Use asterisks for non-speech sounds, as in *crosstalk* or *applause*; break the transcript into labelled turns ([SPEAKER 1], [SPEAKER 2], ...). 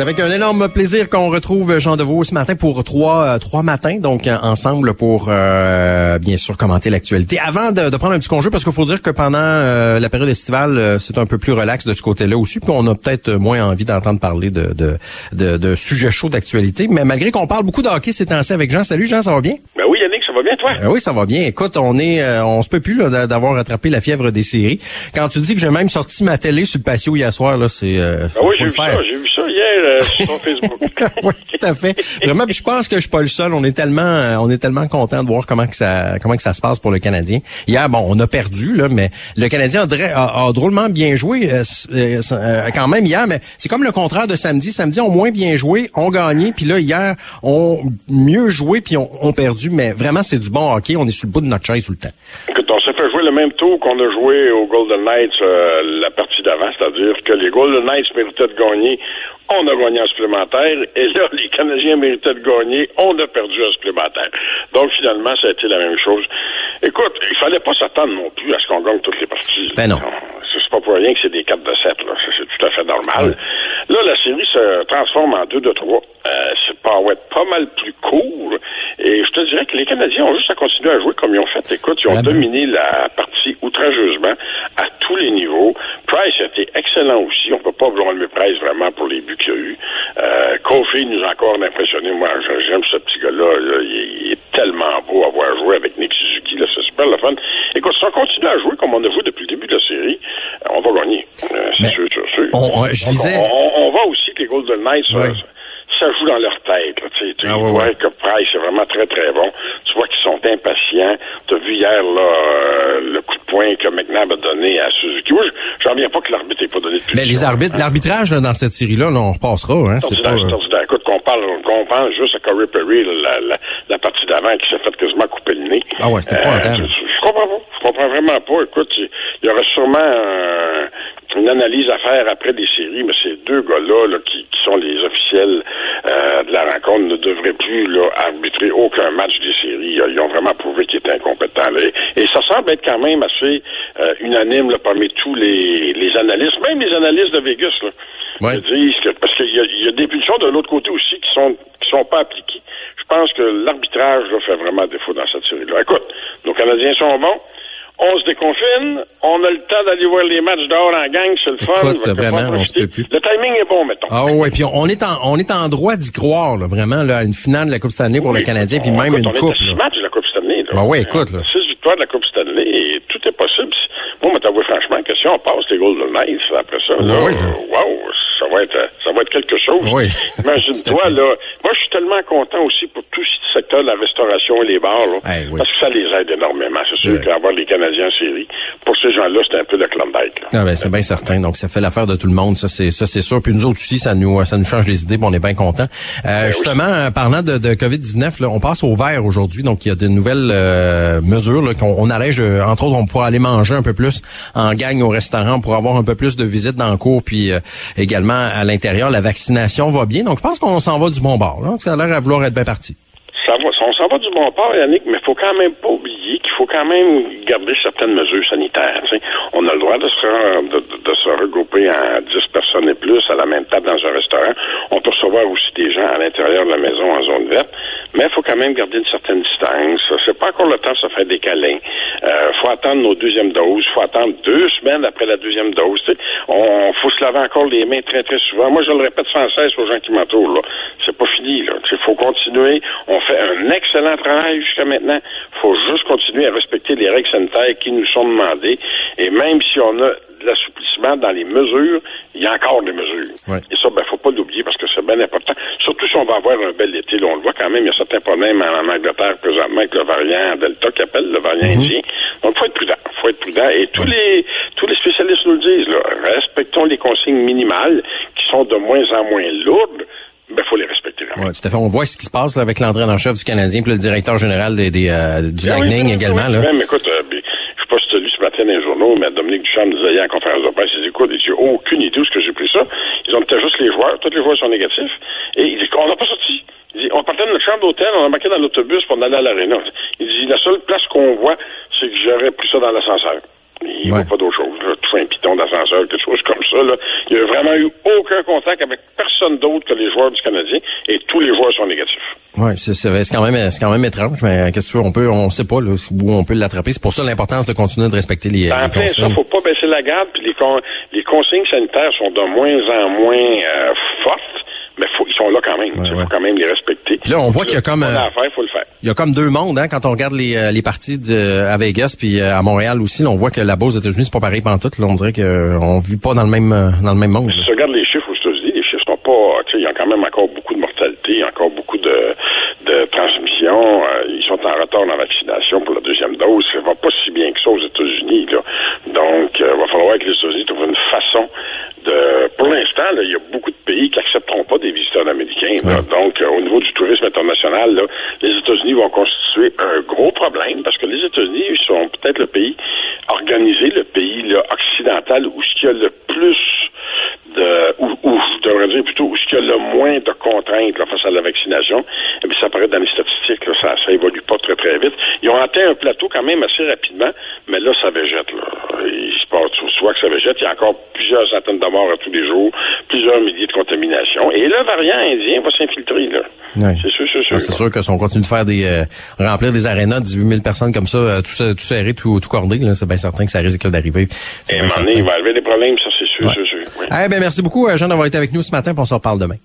[SPEAKER 1] C'est avec un énorme plaisir qu'on retrouve Jean Deveau ce matin pour trois euh, trois matins, donc euh, ensemble pour euh, bien sûr commenter l'actualité. Avant de, prendre un petit congé, parce qu'il faut dire que pendant la période estivale, c'est un peu plus relax de ce côté-là aussi, puis on a peut-être moins envie d'entendre parler de, de, de, de sujets chauds d'actualité. Mais malgré qu'on parle beaucoup de hockey ces temps-ci avec Jean. Salut Jean, ça va bien?
[SPEAKER 2] Ben oui Yannick, ça va bien toi?
[SPEAKER 1] oui, ça va bien. Écoute, on est on se peut plus d'avoir attrapé la fièvre des séries. Quand tu dis que j'ai même sorti ma télé sur le patio hier soir, là, c'est ben
[SPEAKER 2] oui, j'ai vu ça, j'ai vu hier euh, *laughs* Facebook. *laughs* oui,
[SPEAKER 1] tout à fait. Vraiment, je pense que je suis pas le seul. On est tellement, euh, on est tellement content de voir comment que ça, comment que ça se passe pour le Canadien. Hier, bon, on a perdu là, mais le Canadien a, drôlement bien joué euh, quand même hier. Mais c'est comme le contraire de samedi. Samedi, ont moins bien joué, ont gagné, puis là hier, ont mieux joué puis ont, ont perdu. Mais vraiment, c'est du bon hockey. On est sur le bout de notre chaise tout le temps.
[SPEAKER 2] Écoute, on s'est fait jouer le même tour qu'on a joué au Golden Knights la partie d'avant, c'est-à-dire que les Golden Knights méritaient de gagner on a gagné un supplémentaire, et là, les Canadiens méritaient de gagner, on a perdu un supplémentaire. Donc, finalement, ça a été la même chose. Écoute, il fallait pas s'attendre non plus à ce qu'on gagne toutes les parties.
[SPEAKER 1] Ben non.
[SPEAKER 2] C'est pas pour rien que c'est des 4 de 7, là. C'est tout à fait normal. Là, la série se transforme en 2 de 3. Euh, c'est pas, être pas mal plus court. Et je te dirais que les Canadiens ont juste à continuer à jouer comme ils ont fait. Écoute, ils ont ah ben. dominé la partie outrageusement à tous les niveaux. Price a été excellent aussi. On peut pas le Price vraiment pour les buts qu'il y a eu. Euh, Kofi nous a encore impressionné. Moi, j'aime ce petit gars-là. Il, est tellement beau à voir jouer avec Nick Suzuki. C'est super le fun. Écoute, si on continue à jouer comme on a joué depuis le début de la série, euh, on va gagner. Euh, c'est sûr, sûr, sûr.
[SPEAKER 1] On, je disais...
[SPEAKER 2] on, va aussi que les Golden Knights ça joue dans leur tête. Tu, tu ah, vois que Price est vraiment très, très bon. Tu vois qu'ils sont impatients. Tu as vu hier là, euh, le coup poing que McNabb a donné à Suzuki. Moi, j'en reviens pas que l'arbitre n'ait pas donné de
[SPEAKER 1] Mais les arbitres, l'arbitrage dans cette série-là, là, on repassera. Hein,
[SPEAKER 2] c'est pas... Écoute, qu'on parle, qu'on pense juste à Corey Perry, la, la, la partie d'avant qui s'est fait quasiment couper le nez.
[SPEAKER 1] Ah ouais, c'était euh,
[SPEAKER 2] je, je, comprends pas. Je comprends vraiment pas. Écoute, il y, y aurait sûrement un une analyse à faire après des séries, mais ces deux gars-là qui, sont les officiels euh, de la rencontre ne devraient plus là, arbitrer aucun match des séries. Ils ont vraiment prouvé qu'ils étaient incompétents. Semble être quand même assez euh, unanime là, parmi tous les, les analystes, même les analystes de Vegas. Là, disent que, parce qu'il y, y, a des pulsions de l'autre côté aussi qui sont qui sont pas appliquées. Je pense que l'arbitrage fait vraiment défaut dans cette série-là. Écoute, nos Canadiens sont bons on se déconfine, on a le temps d'aller voir les matchs dehors en gang, c'est le fun.
[SPEAKER 1] Écoute, vraiment, on se peut plus.
[SPEAKER 2] Le timing est bon, mettons.
[SPEAKER 1] Ah ouais, puis on est en on est en droit d'y croire, là, vraiment, là, une finale de la Coupe Stanley pour le Canadien, puis même une
[SPEAKER 2] on
[SPEAKER 1] coupe.
[SPEAKER 2] Est matchs de la Coupe Stanley. Là.
[SPEAKER 1] Ah ouais, écoute, là.
[SPEAKER 2] Six victoires de la Coupe Stanley, et tout est possible. Moi, mais t'avouer franchement que si on passe les Golden Knights après ça, là,
[SPEAKER 1] oui,
[SPEAKER 2] wow, va être ça va être quelque chose.
[SPEAKER 1] Oui.
[SPEAKER 2] Imagine-toi, *laughs* là. Moi, je suis tellement content aussi pour tout ce secteur de la restauration et les bars, là,
[SPEAKER 1] eh
[SPEAKER 2] parce que ça les aide énormément. C'est sûr qu'avoir les Canadiens en série, pour ces gens-là, c'est un peu le Klondike.
[SPEAKER 1] Ah ben, c'est bien certain. Donc, ça fait l'affaire de tout le monde. Ça, c'est ça, c'est sûr. Puis nous autres aussi, ça nous ça nous change les idées. on est bien contents. Euh, ben justement, parlant de, de COVID-19, on passe au vert aujourd'hui. Donc, il y a de nouvelles euh, mesures qu'on on allège. Euh, entre autres, on pourra aller manger un peu plus en gang au restaurant pour avoir un peu plus de visites dans le cours. Puis également à l'intérieur, la vaccination va bien. Donc, je pense qu'on s'en va du bon bord. Ça a l'air à vouloir être bien parti.
[SPEAKER 2] Ça va, on s'en va du bon bord, Yannick, mais il faut quand même pas oublier qu'il faut quand même garder certaines mesures sanitaires. De se, regrouper en 10 personnes et plus à la même table dans un restaurant. On peut recevoir aussi des gens à l'intérieur de la maison en zone verte, mais il faut quand même garder une certaine distance. C'est pas encore le temps de se faire des câlins. Euh, faut attendre nos deuxièmes doses. faut attendre deux semaines après la deuxième dose. On faut se laver encore les mains très, très souvent. Moi, je le répète sans cesse aux gens qui m'entourent. C'est pas fini. Il faut continuer. On fait un excellent travail jusqu'à maintenant. faut juste continuer à respecter les règles sanitaires qui nous sont demandées. Et même si on a de l'assouplissement dans les mesures, il y a encore des mesures. Et ça, ben, faut pas l'oublier parce que c'est bien important. Surtout si on va avoir un bel été. on le voit quand même, il y a certains problèmes en, Angleterre présentement avec le variant Delta qui appelle le variant mm-hmm. indien. Donc, faut être prudent. faut être prudent. Et tous les tous les spécialistes nous le disent, là, respectons les consignes minimales qui sont de moins en moins lourdes ben, faut les respecter.
[SPEAKER 1] Oui, tout à fait. On voit ce qui se passe là, avec l'entraîneur en chef du Canadien puis le directeur général des, des euh, du ben Lightning également. là.
[SPEAKER 2] Même, écoute, euh, je sais pas si tu as lu ce matin dans les journaux, mais Dominique Duchamp hier en conférence de presse, il dit, écoute, il dit, aucune idée où ce que j'ai pris ça. Ils ont peut-être juste les joueurs, tous les joueurs sont négatifs. Et il dit, on n'a pas sorti. Il dit, on partait de notre chambre d'hôtel, on a marqué dans l'autobus pour aller à l'aréna. Il dit, la seule place qu'on voit, c'est que j'aurais pris ça dans l'ascenseur. Il ne voit pas d'autre chose. Là. Tout un piton d'ascenseur, quelque chose comme ça. Là. Il n'y a vraiment eu aucun contact avec personne d'autre que les joueurs du Canadien et tous les joueurs sont négatifs.
[SPEAKER 1] Oui, c'est quand même c'est quand même étrange, mais qu'est-ce que tu veux, on peut on sait pas là, où on peut l'attraper. C'est pour ça l'importance de continuer de respecter les,
[SPEAKER 2] ben,
[SPEAKER 1] les consignes.
[SPEAKER 2] Il faut pas baisser la garde, puis les, les consignes sanitaires sont de moins en moins euh, fortes mais faut, ils sont là quand même. Il faut quand même les respecter.
[SPEAKER 1] Puis là, on voit qu'il y a comme...
[SPEAKER 2] Euh.
[SPEAKER 1] Il y a comme deux mondes, hein, quand on regarde les, euh, les parties de, à Vegas puis euh, à Montréal aussi. Là, on voit que là-bas aux États-Unis, c'est pas pareil pantoute. Là, on dirait qu'on vit pas dans le même dans le même monde.
[SPEAKER 2] Si tu regardes les chiffres aux États-Unis, les chiffres sont pas... Il y a quand même encore beaucoup de mortalité, encore beaucoup de, de transmission. ils sont en retard dans la vaccination pour la deuxième dose. Ça va pas si bien que ça aux États-Unis. Donc, il va falloir que les États-Unis trouvent une façon l'instant, il y a beaucoup de pays qui accepteront pas des visiteurs américains. Donc, euh, au niveau du tourisme international, là, les États-Unis vont constituer un gros problème parce que les États-Unis sont peut-être le pays organisé, le pays là, occidental où ce qu'il y a le plus de, ou, je devrais dire plutôt, il y a le moins de contraintes face à la vaccination, eh bien, ça paraît dans les statistiques, là, ça, ça évolue pas très, très vite. Ils ont atteint un plateau quand même assez rapidement, mais là, ça végète, là. Il se passe, tu vois que ça végète, il y a encore plusieurs centaines de morts à tous les jours, plusieurs milliers de contaminations, et le variant indien va s'infiltrer, là. C'est sûr, c'est sûr.
[SPEAKER 1] C'est sûr que si on continue de faire des, euh, remplir des arénas de 18 000 personnes comme ça, euh, tout, tout serré, tout, tout cordé, là, c'est bien certain que ça risque d'arriver.
[SPEAKER 2] Et à un moment donné, il va arriver des problèmes, ça, c'est sûr, c'est sûr.
[SPEAKER 1] Eh bien, merci beaucoup, euh, Jean, d'avoir été avec nous ce matin, puis on se reparle demain.